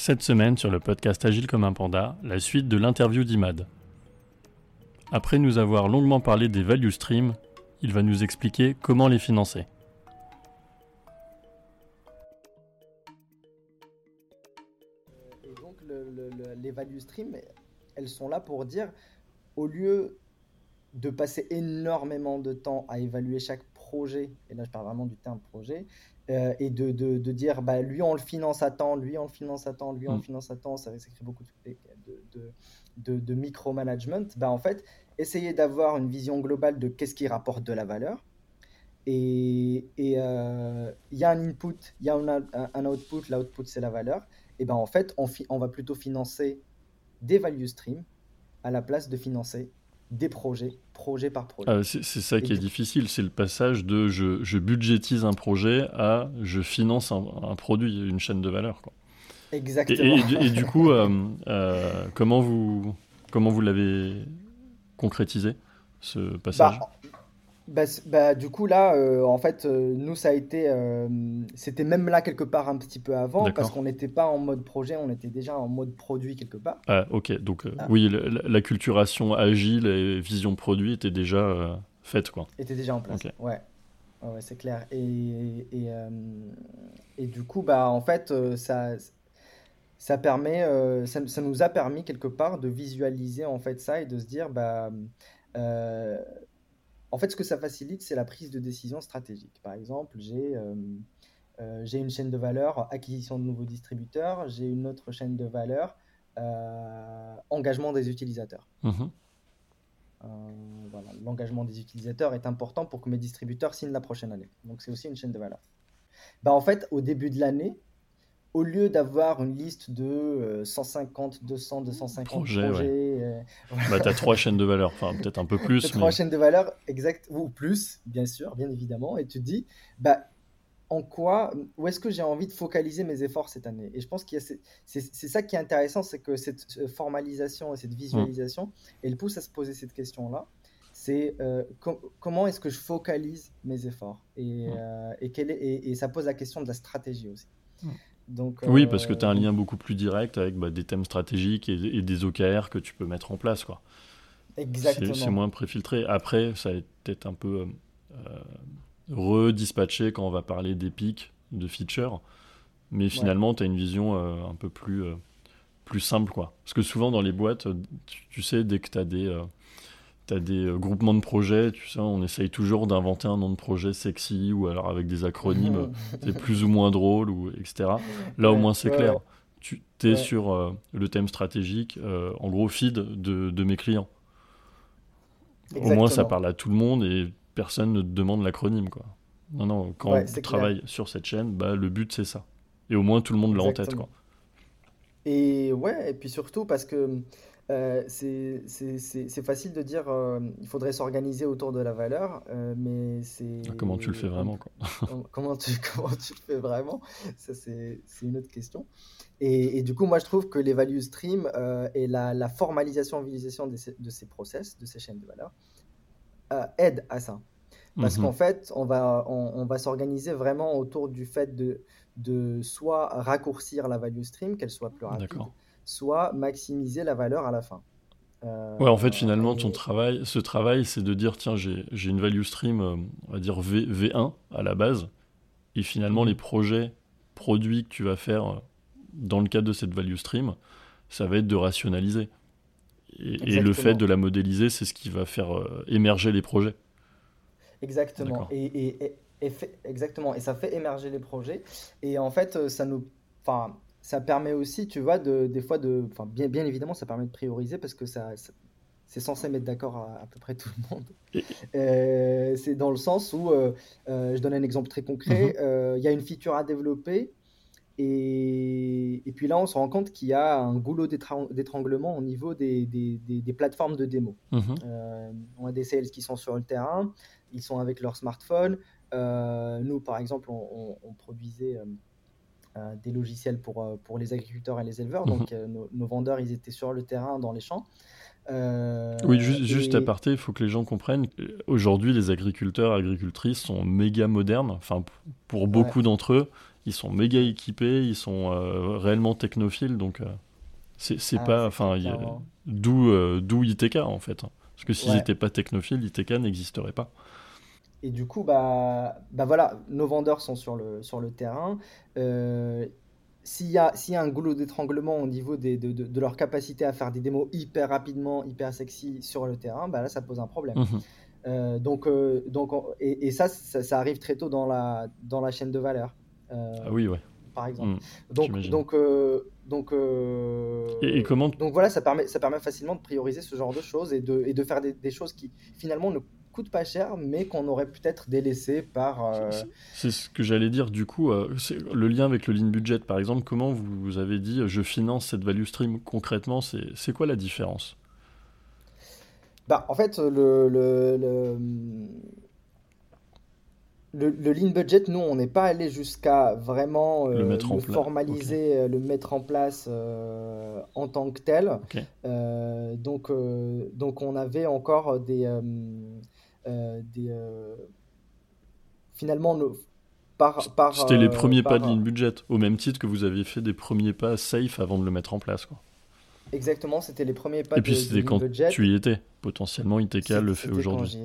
Cette semaine sur le podcast Agile comme un panda, la suite de l'interview d'Imad. Après nous avoir longuement parlé des value streams, il va nous expliquer comment les financer. Donc, le- le- le- les value streams, elles sont là pour dire, au lieu de passer énormément de temps à évaluer chaque projet, et là je parle vraiment du terme projet, euh, et de, de- de dire, bah, lui on le finance à temps, lui on le finance à temps, lui on le Mm. finance à temps, ça, ça crée beaucoup de, de, de, micromanagement, bah, en fait, essayer d'avoir une vision globale de qu'est-ce qui rapporte de la valeur. Et et, euh, il y a un input, il y a un, un output, l'output c'est la valeur. Et ben en fait, on, on va plutôt financer des value streams à la place de financer des projets, projet par projet. Ah, c'est ça qui est difficile, c'est le passage de je, je budgétise un projet à je finance un, un produit, une chaîne de valeur. Quoi. Exactement. et- et du- et du coup, euh, euh, comment vous, comment vous l'avez concrétisé, ce passage? Bah, bah, bah, du coup, là, euh, en fait, euh, nous, ça a été. euh, c'était même là quelque part un petit peu avant, parce D'accord. qu'on n'était pas en mode projet, on était déjà en mode produit quelque part. Ah, ok, donc euh, Ah. oui, le- la, la culturation agile et vision produit était déjà euh, faite. Quoi. était déjà en place. Ok. Ouais, ouais, ouais, c'est clair. Et, et, euh, et du coup, bah, en fait, euh, ça, ça permet, euh, ça, ça nous a permis quelque part de visualiser en fait ça et de se dire, bah, euh, en fait, ce que ça facilite, c'est la prise de décision stratégique. Par exemple, j'ai euh, euh, j'ai une chaîne de valeur, acquisition de nouveaux distributeurs, j'ai une autre chaîne de valeur, euh, engagement des utilisateurs. Mhm. Euh, voilà, l'engagement des utilisateurs est important pour que mes distributeurs signent la prochaine année. Donc c'est aussi une chaîne de valeur. Bah, en fait, au début de l'année, au lieu d'avoir une liste de euh, 150, 200, 250 Projets, ouais. euh, Bah, tu as trois chaînes de valeur, enfin peut-être un peu plus. mais- trois chaînes de valeur exact ou plus, bien sûr, bien évidemment, et tu te dis, bah, en quoi, où est-ce que j'ai envie de focaliser mes efforts cette année? Et je pense a, c'est ça qui est intéressant, c'est que cette formalisation et cette visualisation, elle pousse à se poser cette question-là. C'est euh, com- comment est-ce que je focalise mes efforts? Et, Mm. euh, et, est- et, et ça pose la question de la stratégie aussi. Mm. Donc, Oui, parce que euh, tu as un lien beaucoup plus direct avec bah, des thèmes stratégiques et, et des OKR que tu peux mettre en place. quoi. C'est Exactement. c'est moins préfiltré. Après, ça va peut-être un peu euh, redispatché quand on va parler d'épiques, de features. Mais finalement, tu as une vision euh, un peu plus, euh, plus simple. Quoi. Parce que souvent, dans les boîtes, euh, tu, tu sais, dès que tu as des, euh, t'as des euh, groupements de projets, tu sais, on essaye toujours d'inventer un nom de projet sexy ou alors avec des acronymes, c'est plus ou moins drôle, ou, etc. Là, au moins, c'est clair. Tu es sur euh, le thème stratégique, euh, en gros, feed de, de mes clients. Au moins, ça parle à tout le monde et personne ne te demande l'acronyme. quoi. Non, non, quand Ouais, on travaille sur cette chaîne, bah, le but, c'est ça. Et au moins, tout le monde l'a en tête. Quoi. Et ouais, et puis surtout parce que euh, c'est c'est- c'est- c'est facile de dire euh, il faudrait s'organiser autour de la valeur, euh, mais c'est Ah, Comment tu le fais vraiment quoi? com- comment tu, comment tu le fais vraiment? Ça, c'est c'est une autre question. Et, et du coup, moi, je trouve que les value streams euh, et la, la formalisation, visualisation de ces, de ces process, de ces chaînes de valeur, euh, aident à ça. Parce Mhm. qu'en fait, on va, on, on va s'organiser vraiment autour du fait de, de soit raccourcir la value stream, qu'elle soit plus rapide, soit maximiser la valeur à la fin. Ouais, en fait, Euh, finalement, et- ton travail, ce travail, c'est de dire tiens, j'ai une value stream, euh, on va dire v, V1 à la base, et finalement, Mhm. les projets, produits que tu vas faire euh, dans le cadre de cette value stream, ça va être de rationaliser. Et, et le fait de la modéliser, c'est ce qui va faire euh, émerger les projets. Exactement. Et- et- fait- exactement. Et ça fait émerger les projets. Et en fait, euh, ça nous, enfin, ça permet aussi, tu vois, de, des fois de, enfin, bien, bien évidemment, ça permet de prioriser parce que ça, ça- c'est censé mettre d'accord à, à peu près tout le monde. Euh, c'est dans le sens où, euh, euh, je donne un exemple très concret, Mhm. il y a une feature à développer. Et, et, puis là, on se rend compte qu'il y a un goulot d'étranglement au niveau des, des, des, plateformes de démo. Mhm. On a des sales qui sont sur le terrain, ils sont avec leur smartphone. Euh, nous, par exemple, on, produisait euh, des logiciels pour, pour les agriculteurs et les éleveurs. Mhm. Donc, nos, vendeurs, ils étaient sur le terrain, dans les champs. oui, juste, juste à part, il faut que les gens comprennent. Aujourd'hui, les agriculteurs, agricultrices sont méga modernes. Enfin, pour beaucoup d'entre eux, ils sont méga équipés, ils sont euh, réellement technophiles, donc euh, c'est ah, pas, enfin, d'où euh, d'où ITK en fait, parce que s'ils n'étaient pas technophiles, ITK n'existerait pas. Et du coup, bah, bah voilà, nos vendeurs sont sur le, sur le terrain. S'il y, a, y a un goulot d'étranglement au niveau des, de, de, leur capacité à faire des démos hyper rapidement, hyper sexy sur le terrain, bah là, ça pose un problème. Mhm. donc, donc et, ça, ça, ça, arrive très tôt dans la, dans la chaîne de valeur. Euh, ah oui, ouais. Par exemple. Hmm, donc, donc, euh, donc, euh, et, comment donc voilà, ça permet, ça permet facilement de prioriser ce genre de choses et de, et de faire des, choses qui finalement ne pas cher, mais qu'on aurait peut-être délaissé par. C'est ce que j'allais dire. Du coup, le lien avec le lean budget, par exemple, comment vous avez dit je finance cette value stream concrètement C'est quoi la différence? Bah, en fait, le, le le, lean budget, nous, on n'est pas allé jusqu'à vraiment euh, le, formaliser, euh, le mettre en place euh, en tant que tel. donc, donc, on avait encore des. Des finalement, par, par C'était les premiers pas de lean budget, au même titre que vous aviez fait des premiers pas safe avant de le mettre en place. Quoi. Exactement, c'était les premiers pas Et puis c'était quand tu y étais. Potentiellement, ITK le fait aujourd'hui.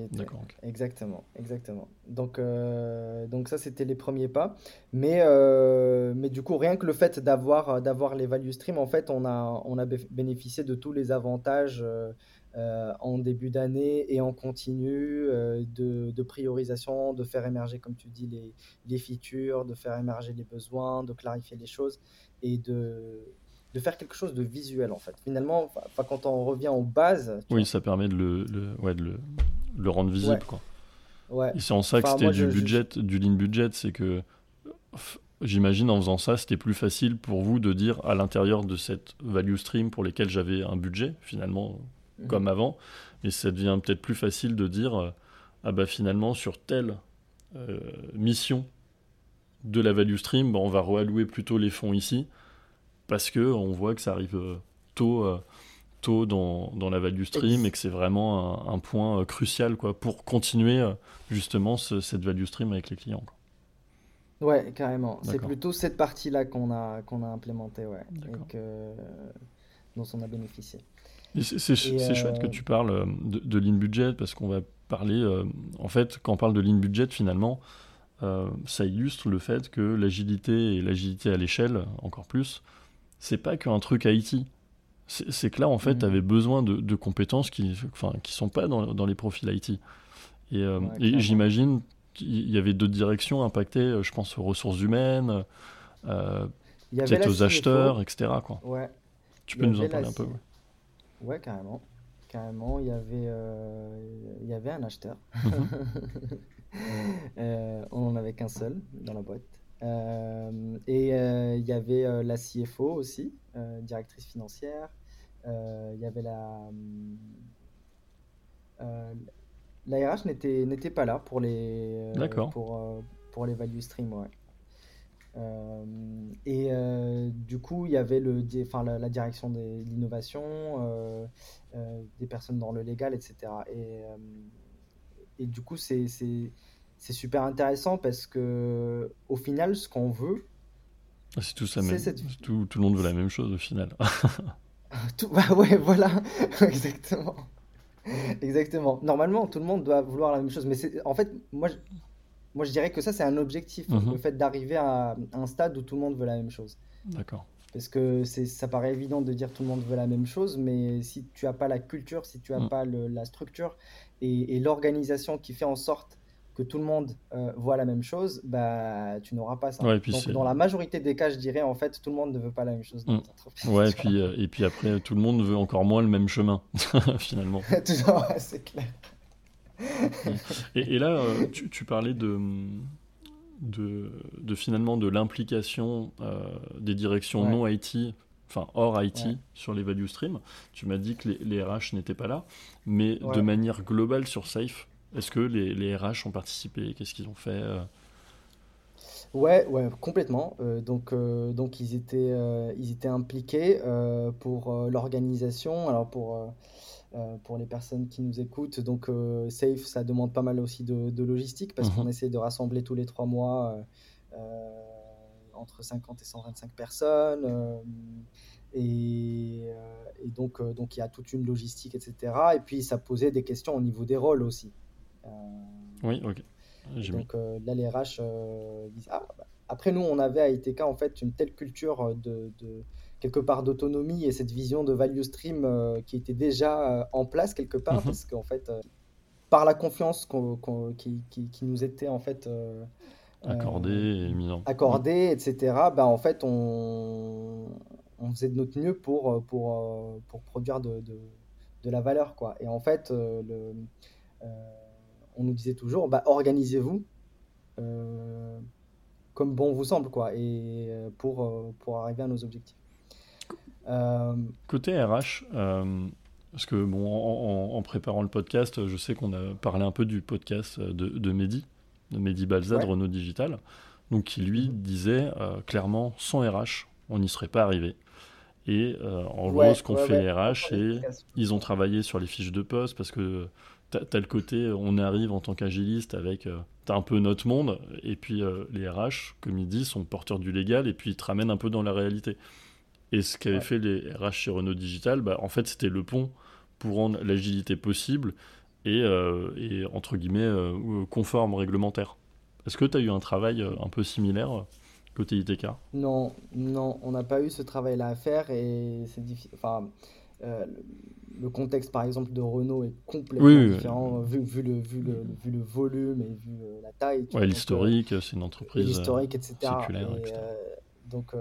Exactement, exactement. Donc, euh, donc ça, c'était les premiers pas. Mais, euh, mais du coup, rien que le fait d'avoir, d'avoir les value streams, en fait, on a, on a bénéficié de tous les avantages euh, en début d'année et en continu de, de, priorisation, de faire émerger, comme tu dis, les, les features, de faire émerger les besoins, de clarifier les choses et de de faire quelque chose de visuel en fait. Finalement, quand on revient aux bases. Oui, ça permet de le, ouais, de le, le, rendre visible. Quoi. Ouais. Et c'est en ça que c'était du budget, du lean budget, c'est que j'imagine en faisant ça, c'était plus facile pour vous de dire à l'intérieur de cette value stream pour lesquelles j'avais un budget, finalement, mhm. comme avant, mais ça devient peut-être plus facile de dire euh, ah bah finalement sur telle euh, mission de la value stream, bah, on va reallouer plutôt les fonds ici parce que on voit que ça arrive euh, tôt, euh, tôt dans, dans, la value stream et que c'est vraiment un, point euh, crucial quoi, pour continuer justement cette value stream avec les clients. Quoi. Ouais, carrément. C'est plutôt cette partie-là qu'on a, qu'on a implémentée ouais, et que, dont on a bénéficié. C'est chouette que tu parles de, de lean budget parce qu'on va parler, en fait, quand on parle de lean budget, finalement, ça illustre le fait que l'agilité et l'agilité à l'échelle, encore plus, c'est pas qu'un truc IT. C'est que là, en fait, mm. tu avais besoin de, compétences qui enfin, qui sont pas dans, dans les profils IT. Et, euh, j'imagine qu'il y avait d'autres directions impactées, euh, je pense aux ressources humaines, euh, peut-être aux acheteurs, etc. Quoi. Ouais. Tu peux nous en parler un peu Ouais, carrément. Carrément, il y avait, euh, il y avait un acheteur. Mhm. on en avait qu'un seul dans la boîte. Euh, et euh, il y avait euh, la CFO aussi, directrice financière. Il y avait la. la RH n'était pas là pour les, pour, pour les value stream. Ouais. et du coup, il y avait le, enfin, la, direction de l'innovation, des personnes dans le légal, etc. Et, et du coup, c'est c'est super intéressant parce que au final, ce qu'on veut, ah, c'est tout ça même. Tout, tout, le monde veut la même chose au final. tout, bah ouais, voilà, exactement. Exactement. Normalement, tout le monde doit vouloir la même chose, mais c'est en fait, moi, je, moi, je dirais que ça, c'est un objectif, mhm. le fait d'arriver à un stade où tout le monde veut la même chose. D'accord. Parce que ça paraît évident de dire tout le monde veut la même chose, mais si tu n'as pas la culture, si tu n'as mm. pas le, la structure et, et l'organisation qui fait en sorte que tout le monde euh, voit la même chose, bah, tu n'auras pas ça. Donc, dans la majorité des cas, je dirais, en fait, tout le monde ne veut pas la même chose. Dans mm. Ouais, et puis, euh, et puis après, tout le monde veut encore moins le même chemin, finalement. c'est clair. et, là, euh, tu, tu, parlais de, de, de finalement de l'implication des directions non IT enfin hors IT sur les value streams. Tu m'as dit que les, les RH n'étaient pas là, mais de manière globale sur Safe, est-ce que les, les, RH ont participé Qu'est-ce qu'ils ont fait Ouais, ouais, complètement. Euh, donc, euh, donc ils étaient, euh, ils étaient impliqués pour l'organisation. Alors pour, pour les personnes qui nous écoutent, donc Safe, ça demande pas mal aussi de, logistique parce qu'on mhm. essaie de rassembler tous les trois mois entre 50 et 125 personnes. Et, et, donc, donc il y a toute une logistique, etc. Et puis ça posait des questions au niveau des rôles aussi. Oui, ok. Donc euh, là, les RH euh, disent ah, bah. Après, nous, on avait à ITK en fait une telle culture de, quelque part d'autonomie et cette vision de value stream euh, qui était déjà en place quelque part mhm. parce qu'en fait, par la confiance qui, qui, nous était en fait accordée, accordée, etc. Bah, en fait, on, on, faisait de notre mieux pour, pour, pour produire de, de, de, la valeur. Quoi. Et en fait, le, on nous disait toujours, bah, organisez-vous euh, comme bon vous semble, quoi, et euh, pour, euh, pour arriver à nos objectifs. Côté RH, parce que bon, en, préparant le podcast, je sais qu'on a parlé un peu du podcast de, de Mehdi, de Mehdi Balza de Renault Digital, donc qui lui mhm. disait clairement sans RH, on n'y serait pas arrivé. Et en gros, ce qu'on fait les RH, ils ont travaillé sur les fiches de poste parce que t'as le côté, on arrive en tant qu'agiliste avec, euh, t'as un peu notre monde, et puis euh, les RH, comme ils disent, sont porteurs du légal, et puis ils te ramènent un peu dans la réalité. Et ce qu'avaient fait les RH chez Renault Digital, bah, en fait, c'était le pont pour rendre l'agilité possible et, euh, et, entre guillemets, conforme réglementaire. Est-ce que tu as eu un travail un peu similaire côté ITK Non, non, on n'a pas eu ce travail-là à faire, et c'est difficile. Enfin, le contexte, par exemple, de Renault est complètement différent Vu, vu, le, vu, le, vu le volume et vu euh, la taille. Ouais, l'historique, euh, c'est une entreprise l'historique, etc. Euh, donc,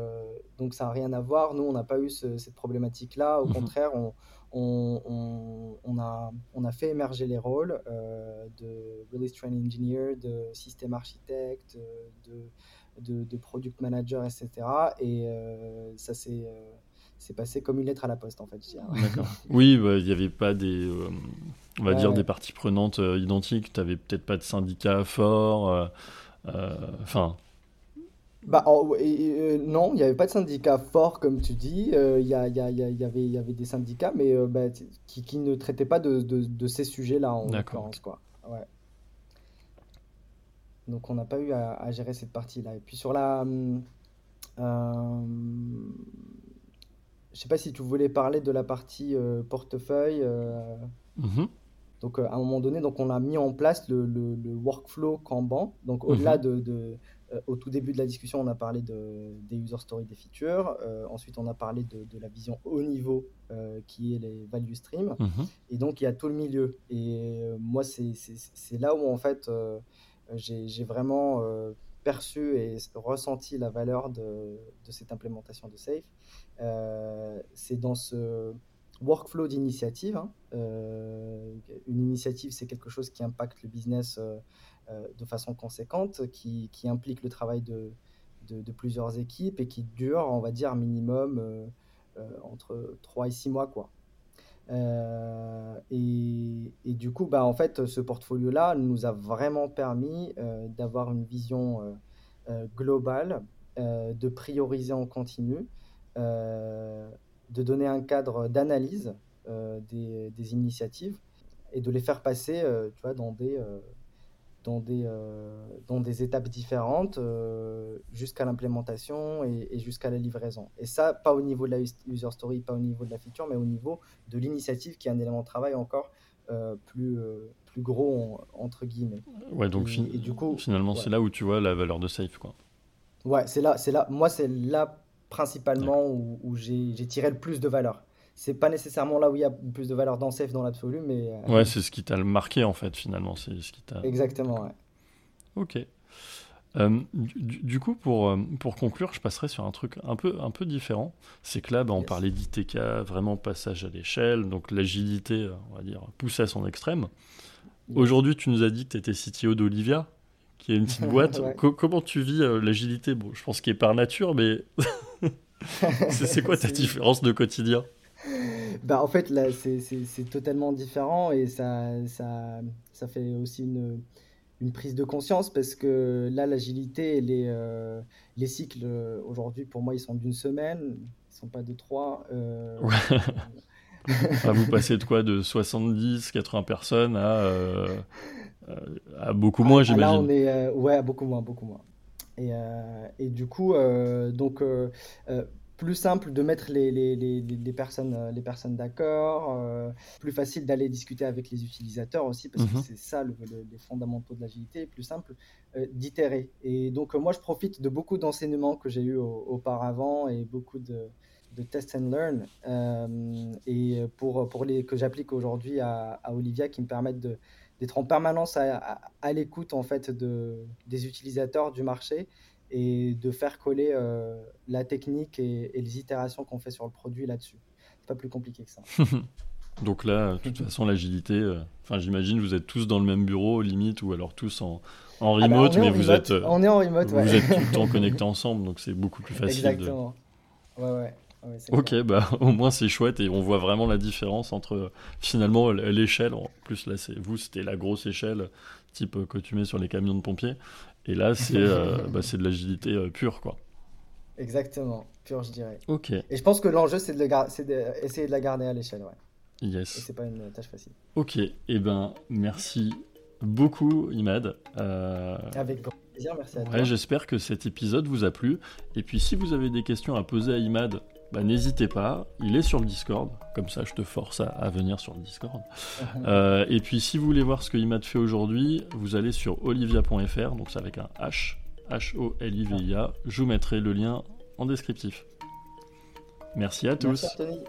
donc ça n'a rien à voir. Nous, on n'a pas eu cette problématique-là. Au mhm. contraire, on, on, on, a, on a fait émerger les rôles de release train engineer, de système architecte, de, de, de, product manager, etc. Et ça s'est c'est passé comme une lettre à la poste en fait. oui, bah, il n'y avait pas des, euh, on va dire des parties prenantes euh, identiques. Tu n'avais peut-être pas de syndicat fort. Euh, enfin. bah, non, il n'y avait pas de syndicat fort comme tu dis. Il y, avait, y avait des syndicats, mais bah, qui, qui, ne traitaient pas de, de, ces sujets-là en l'occurrence. Quoi. Ouais. Donc on n'a pas eu à, à, gérer cette partie-là. Et puis sur la... Je sais pas si tu voulais parler de la partie euh, portefeuille. Euh. Mhm. Donc, euh, à un moment donné, donc, on a mis en place le, le, le workflow Kanban. Donc, au-delà mhm. de, de au tout début de la discussion, on a parlé de, des user stories, des features. ensuite, on a parlé de, de la vision haut niveau, qui est les value streams. Mhm. Et donc, il y a tout le milieu. Et moi, c'est là où, en fait, j'ai vraiment perçu et ressenti la valeur de, cette implémentation de Safe. Euh, c'est dans ce workflow d'initiative. Hein. Euh, une initiative, c'est quelque chose qui impacte le business euh, de façon conséquente, qui, implique le travail de, de, plusieurs équipes et qui dure, on va dire, minimum entre 3 et 6 mois. Quoi. Et, et, du coup, bah, en fait, ce portfolio-là nous a vraiment permis d'avoir une vision globale, de prioriser en continu euh, de donner un cadre d'analyse euh, des, des, initiatives et de les faire passer euh, tu vois, dans des dans des, dans des étapes différentes jusqu'à l'implémentation et, jusqu'à la livraison. Et ça, pas au niveau de la user story, pas au niveau de la feature, mais au niveau de l'initiative qui est un élément de travail encore plus, plus gros, entre guillemets. Ouais, donc et, du coup, finalement, c'est là où tu vois la valeur de Safe. Quoi. Ouais, c'est là, là, moi, c'est là principalement où, j'ai tiré le plus de valeur. C'est pas nécessairement là où il y a plus de valeur dans Safe dans l'absolu, mais. Euh, ouais, c'est ce qui t'a marqué en fait, finalement. C'est ce qui t'a. Exactement, ouais. Ok. Euh, du, coup, pour, euh, pour conclure, je passerai sur un truc un peu, un peu différent. C'est que là, bah, on parlait d'ITK, vraiment passage à l'échelle, donc l'agilité, on va dire, poussée à son extrême. Aujourd'hui, tu nous as dit que tu étais CTO d'Olivia, qui est une petite boîte. comment tu vis l'agilité? Bon, je pense qu'il est par nature, mais c'est quoi ta différence de quotidien? bah, en fait, là, c'est totalement différent et ça, ça, ça fait aussi une, une prise de conscience parce que là, l'agilité, les, euh, les cycles, aujourd'hui, pour moi, ils sont d'une semaine, ils sont pas de trois. Euh, ah, vous passez de quoi De 70, 80 personnes à, euh, à beaucoup moins, j'imagine. Là, on est. ouais, à beaucoup moins, beaucoup moins. Et, et du coup, donc plus simple de mettre les, les, les, les personnes, euh, les personnes d'accord, euh, plus facile d'aller discuter avec les utilisateurs aussi, parce que mhm. c'est ça le, les fondamentaux de l'agilité, plus simple euh, d'itérer. Et donc moi je profite de beaucoup d'enseignements que j'ai eu auparavant et beaucoup de, de test and learn, et pour, pour les, que j'applique aujourd'hui à, à, Olivia, qui me permettent de d'être en permanence à, à, l'écoute en fait de, des utilisateurs du marché et de faire coller euh, la technique et, les itérations qu'on fait sur le produit là-dessus. C'est pas plus compliqué que ça. Donc là, de toute façon, l'agilité, euh, enfin, j'imagine vous êtes tous dans le même bureau, limite, ou alors tous en, en ah bah, remote, mais vous êtes, euh, on est en remote, vous êtes tout le temps connectés ensemble, donc c'est beaucoup plus facile. Exactement. Ouais, ouais. ok, bah au moins c'est chouette et on voit vraiment la différence entre finalement l'échelle. En plus là, c'est vous, c'était la grosse échelle type que tu mets sur les camions de pompiers et là, c'est euh, bah, de l'agilité euh, pure, quoi. Exactement, pure, je dirais. Ok. Et je pense que l'enjeu, c'est d'essayer de, de, la garder à l'échelle, ouais. Yes. Et c'est pas une tâche facile. Ok, et eh ben merci beaucoup, Imad. Euh... Avec grand plaisir, merci à toi. Ouais, J'espère que cet épisode vous a plu. Et puis, si vous avez des questions à poser à Imad bah, n'hésitez pas, il est sur le Discord, comme ça je te force à, venir sur le Discord. Euh, et puis si vous voulez voir ce que Imad fait aujourd'hui, vous allez sur olivia.fr, donc c'est avec un H, H-O-L-I-V-I-A, je vous mettrai le lien en descriptif. Merci à tous. Merci